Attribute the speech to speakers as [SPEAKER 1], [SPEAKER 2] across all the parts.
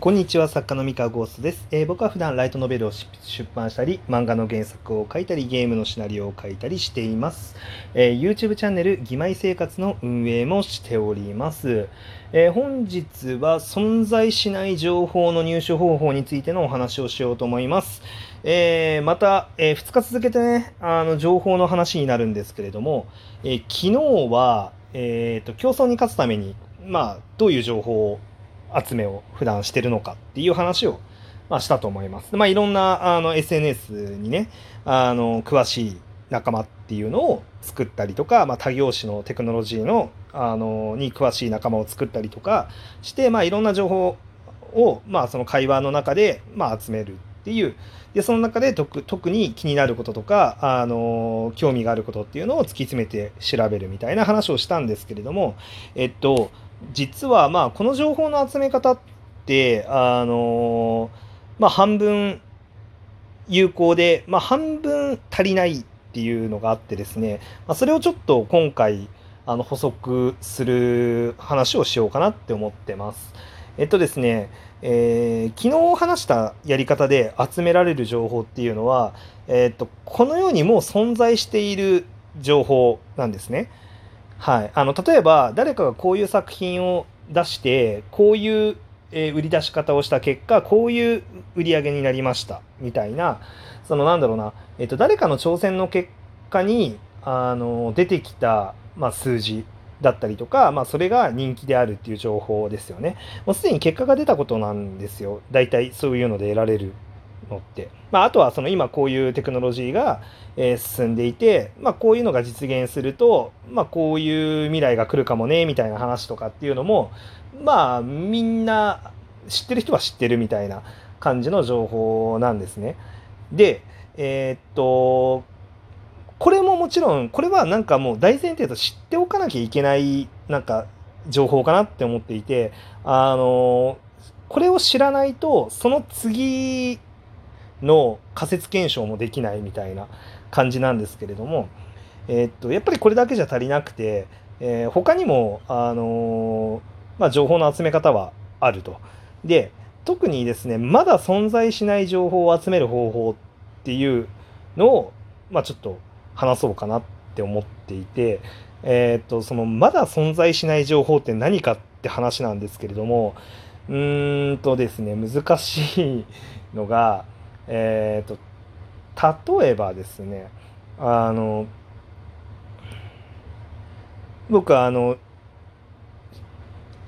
[SPEAKER 1] こんにちは作家の三河ゴーストです、えー、僕は普段ライトノベルを出版したり漫画の原作を書いたりゲームのシナリオを書いたりしています、えー、YouTube チャンネル「義妹生活」の運営もしております、えー、本日は存在しない情報の入手方法についてのお話をしようと思います、えまた、え2日続けてねあの情報の話になるんですけれども、え昨日は、えーと競争に勝つためにまあ、どういう情報を集めを普段してるのかっていう話を、まあ、したと思います。まあ、いろんなあの SNS にね、あの詳しい仲間っていうのを作ったりとか、まあ、他業種のテクノロジーのあのに詳しい仲間を作ったりとかして、まあ、いろんな情報を、まあ、その会話の中で、まあ、集めるっていうでその中で特に気になることとかあの興味があることっていうのを突き詰めて調べるみたいな話をしたんですけれどもえっと実はまあこの情報の集め方ってあのまあ半分有効で、まあ、半分足りないっていうのがあってですね、まあ、それをちょっと今回あの補足する話をしようかなって思ってます。えっとですね、えー、昨日話したやり方で集められる情報っていうのは、え、っとこの世にもう存在している情報なんですね。はい、あの例えば誰かがこういう作品を出してこういう、えー、売り出し方をした結果こういう売り上げになりましたみたいなそのなんだろうな、えーと、誰かの挑戦の結果にあの出てきた、まあ、数字だったりとか、まあ、それが人気であるっていう情報ですよね。もうすでに結果が出たことなんですよ。大体そういうので得られるのって。まあ、あとはその今こういうテクノロジーが、え進んでいて、まあ、こういうのが実現すると、まあ、こういう未来が来るかもねみたいな話とかっていうのもまあみんな知ってる人は知ってるみたいな感じの情報なんですね。でえー、っとこれももちろんこれはなんかもう大前提と知っておかなきゃいけないなんか情報かなって思っていてあのこれを知らないとその次の仮説検証もできないみたいな感じなんですけれども、えー、っとやっぱりこれだけじゃ足りなくて、えー、他にも、あの、まあ、情報の集め方はあると。で特にですねまだ存在しない情報を集める方法っていうのを、まあ、ちょっと話そうかなって思っていて、えー、っとそのまだ存在しない情報って何かって話なんですけれどもうーんとですね難しいのがえ、ー、と例えばですねあの僕あの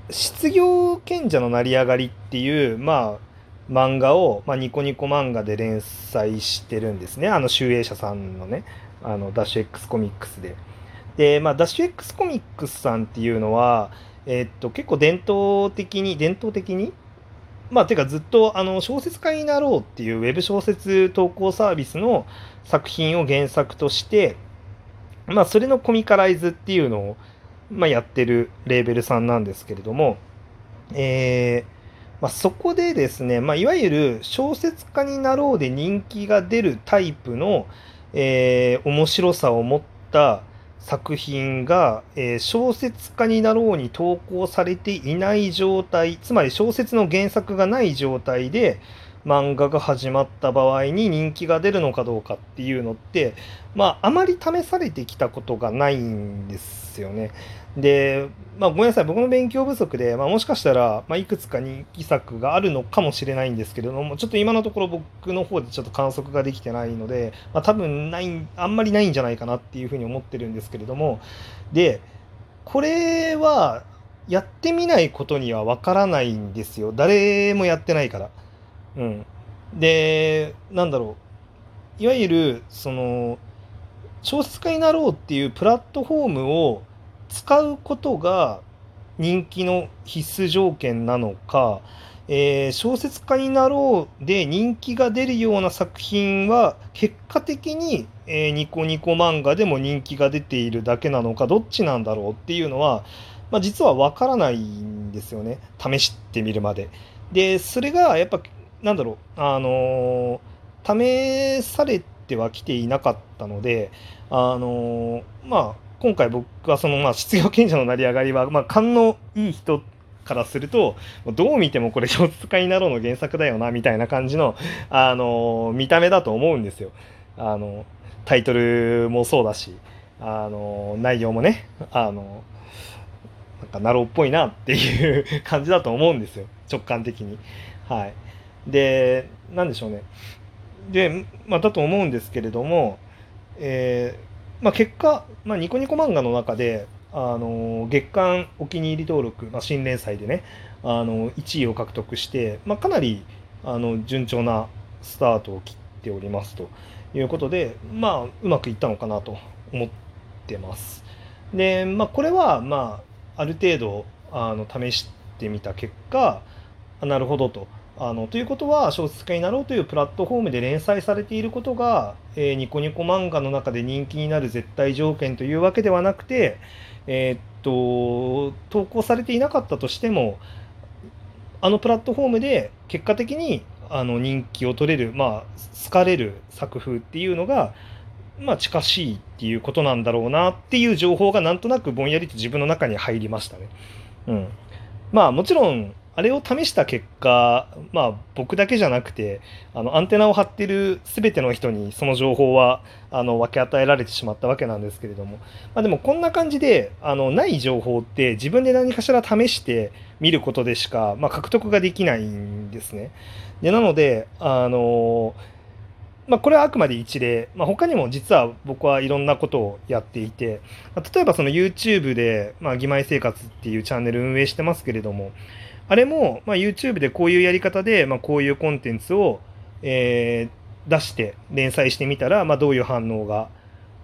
[SPEAKER 1] 失業賢者の成り上がりっていうまあ漫画を、まあ、ニコニコ漫画で連載してるんですねあの集英社さんのねあのダッシュ X コミックスで。で、まあ、ダッシュ X コミックスさんっていうのは、えー、っと結構伝統的に伝統的にまあ、てかずっとあの小説家になろうっていうウェブ小説投稿サービスの作品を原作として、まあ、それのコミカライズっていうのを、まあ、やってるレーベルさんなんですけれども、えーまあ、そこでですね、まあ、いわゆる小説家になろうで人気が出るタイプの、えー、面白さを持った作品が、えー、小説家になろうに投稿されていない状態つまり小説の原作がない状態で漫画が始まった場合に人気が出るのかどうかっていうのってまああまり試されてきたことがないんですよね。で、まあ、ごめんなさい僕の勉強不足で、まあ、もしかしたら、まあ、いくつか人気作があるのかもしれないんですけれどもちょっと今のところ僕の方でちょっと観測ができてないので、まあ、多分ないあんまりないんじゃないかなっていうふうに思ってるんですけれどもでこれはやってみないことにはわからないんですよ誰もやってないから。うん、でなんだろう。いわゆるその小説家になろうっていうプラットフォームを使うことが人気の必須条件なのか、えー、小説家になろうで人気が出るような作品は結果的に、えー、ニコニコ漫画でも人気が出ているだけなのかどっちなんだろうっていうのは、まあ、実は分からないんですよね。試してみるまで。でそれがやっぱなんだろうあの試されてはきていなかったのであのまあ今回僕はその、まあ、失業賢者の成り上がりは、まあ、勘のいい人からするとどう見てもこれ小説家になろうの原作だよなみたいな感じの、あの見た目だと思うんですよ。あのタイトルもそうだしあの内容もねあのなんかナローっぽいなっていう感じだと思うんですよ直感的に。はい、で何でしょうね。で、まあ、だと思うんですけれども、えーまあ、結果、まあ、ニコニコ漫画の中であの月間お気に入り登録、まあ、新連載でねあの1位を獲得して、まあ、かなりあの順調なスタートを切っておりますということで、まあ、うまくいったのかなと思ってます。で、まあ、これは、まあ、ある程度あの試してみた結果なるほどと。あのということは小説家になろうというプラットフォームで連載されていることが、えー、ニコニコ漫画の中で人気になる絶対条件というわけではなくて、えー、っと投稿されていなかったとしてもあのプラットフォームで結果的にあの人気を取れる、まあ、好かれる作風っていうのが、まあ、近しいっていうことなんだろうなっていう情報がなんとなくぼんやりと自分の中に入りましたね。うん、まあもちろんあれを試した結果、まあ、僕だけじゃなくてあのアンテナを張ってる全ての人にその情報はあの分け与えられてしまったわけなんですけれども、まあ、でもこんな感じであのない情報って自分で何かしら試して見ることでしか、まあ、獲得ができないんですね。でなのであのまあ、これはあくまで一例、まあ、他にも実は僕はいろんなことをやっていて、まあ、例えばその YouTube で、まあ、義妹生活っていうチャンネル運営してますけれども、あれも、まあ、YouTube でこういうやり方で、まあ、こういうコンテンツを、えー、出して連載してみたら、まあ、どういう反応が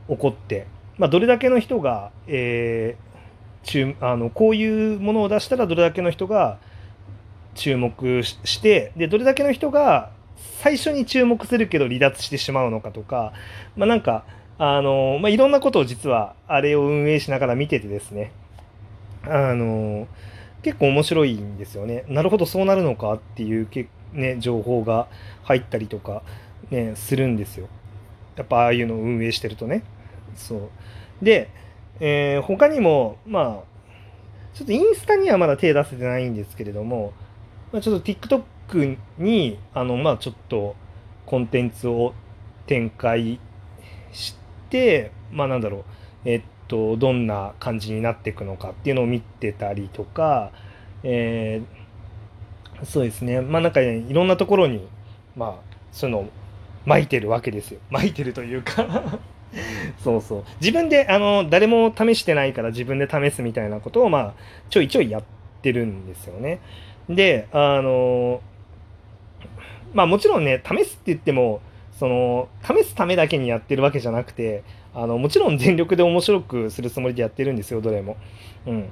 [SPEAKER 1] 起こって、まあ、どれだけの人が、えー、あのこういうものを出したらどれだけの人が注目してでどれだけの人が最初に注目するけど離脱してしまうのかとか、まあ、なんかあの、まあ、いろんなことを実はあれを運営しながら見ててですね。あの結構面白いんですよね。なるほどそうなるのかっていうけ、ね、情報が入ったりとか、ね、するんですよ。やっぱああいうのを運営してるとね。そうで、えー、他にもまあちょっとインスタにはまだ手出せてないんですけれども、まあ、ちょっと TikTok にあのまあちょっとコンテンツを展開してまあなんだろうえっとどんな感じになっていくのかっていうのを見てたりとか、えー、そうですね。まあなんか、ね、いろんなところにまあそういうのを巻いてるわけですよ。巻いてるというか。そうそう。自分であの誰も試してないから自分で試すみたいなことをまあちょいちょいやってるんですよね。であのまあもちろんね試すって言ってもその試すためだけにやってるわけじゃなくてあのもちろん全力で面白くするつもりでやってるんですよどれも。うん、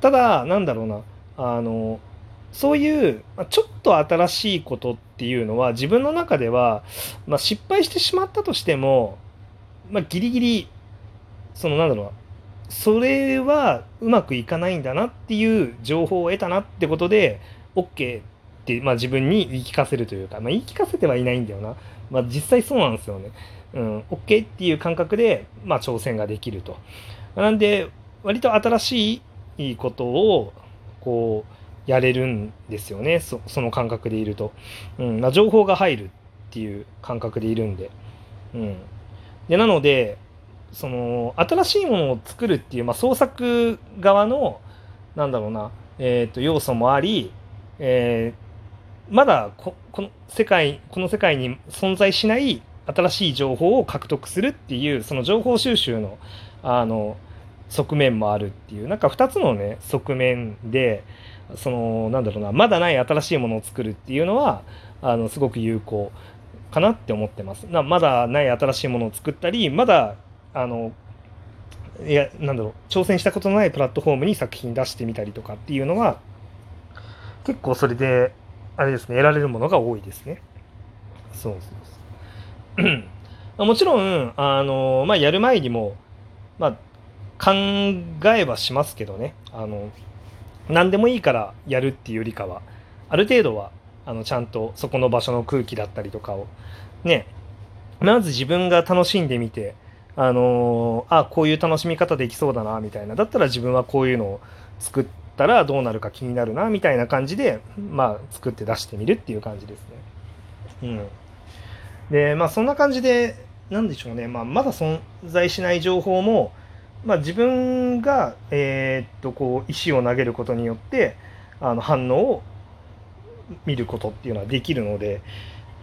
[SPEAKER 1] ただなんだろうなあのそういうちょっと新しいことっていうのは自分の中では、まあ、失敗してしまったとしても、まあ、ギリギリそのなんだろうそれはうまくいかないんだなっていう情報を得たなってことで OK って、まあ、自分に言い聞かせるというか、まあ、言い聞かせてはいないんだよな、まあ、実際そうなんですよね。うん、OK っていう感覚で、まあ、挑戦ができると。なんで、割と新しいことを、こう、やれるんですよね。そその感覚でいると。うんまあ、情報が入るっていう感覚でいるんで。うん。で、なので、その、新しいものを作るっていう、まあ、創作側の、なんだろうな、えっ、ー、と、要素もあり、えー、まだこの世界、この世界に存在しない新しい情報を獲得するっていうその情報収集のあの側面もあるっていうなんか2つのね側面でそのなんだろうなまだない新しいものを作るっていうのはあのすごく有効かなって思ってます。なまだない新しいものを作ったりまだあのいやなんだろう挑戦したことのないプラットフォームに作品出してみたりとかっていうのは結構それであれですね得られるものが多いですね。そうそうそう もちろん、あの、まあ、やる前にも、まあ、考えはしますけどね、あの、何でもいいからやるっていうよりかは、ある程度は、あの、ちゃんとそこの場所の空気だったりとかを、ね、まず自分が楽しんでみて、あのあこういう楽しみ方できそうだなみたいな。だったら自分はこういうのを作ったらどうなるか気になるなみたいな感じで、まあ、作って出してみるっていう感じですね。うん、でまあそんな感じで何でしょうね、まあ、まだ存在しない情報も、まあ、自分が、えー、っとこう石を投げることによってあの反応を見ることっていうのはできるので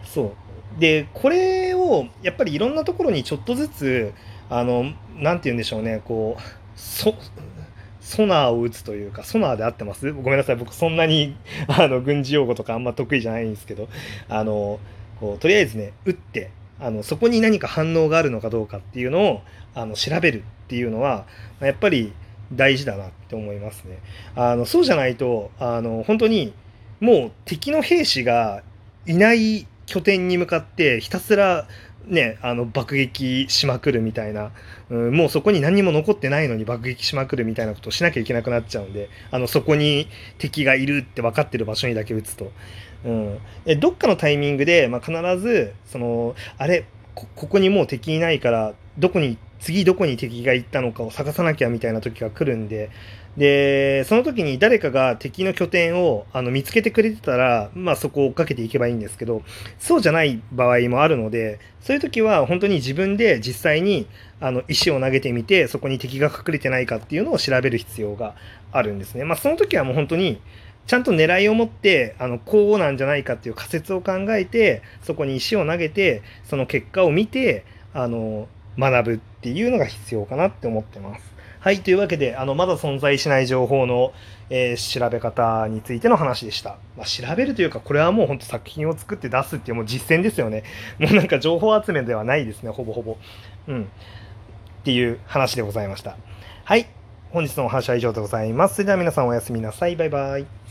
[SPEAKER 1] そう。でこれをやっぱりいろんなところにちょっとずつあの何て言うんでしょうね。こうそソナーを打つというか、ソナーで合ってます？ごめんなさい。僕そんなにあの軍事用語とかあんま得意じゃないんですけど、あの、こうとりあえずね、打って、あのそこに何か反応があるのかどうかっていうのをあの調べるっていうのは、やっぱり大事だなって思いますね。あのそうじゃないと、あの本当にもう敵の兵士がいない拠点に向かってひたすらね、あの爆撃しまくるみたいな、うん、もうそこに何も残ってないのに爆撃しまくるみたいなことをしなきゃいけなくなっちゃうんであのそこに敵がいるって分かってる場所にだけ撃つと、うん、えどっかのタイミングで、まあ、必ずそのあれここにもう敵いないからどこに次どこに敵が行ったのかを探さなきゃみたいな時が来るんでで、その時に誰かが敵の拠点をあの見つけてくれてたら、まあそこを追っかけていけばいいんですけど、そうじゃない場合もあるので、そういう時は本当に自分で実際にあの石を投げてみて、そこに敵が隠れてないかっていうのを調べる必要があるんですね。まあその時はもう本当に、ちゃんと狙いを持って、あの、こうなんじゃないかっていう仮説を考えて、そこに石を投げて、その結果を見て、あの、学ぶっていうのが必要かなって思ってます。はい、というわけで、あの、まだ存在しない情報の、えー、調べ方についての話でした。まあ、調べるというか、これはもう本当作品を作って出すっていうもう実践ですよね。もうなんか情報集めではないですね、ほぼほぼ。うん。っていう話でございました。はい。本日のお話は以上でございます。それでは皆さんおやすみなさい。バイバイ。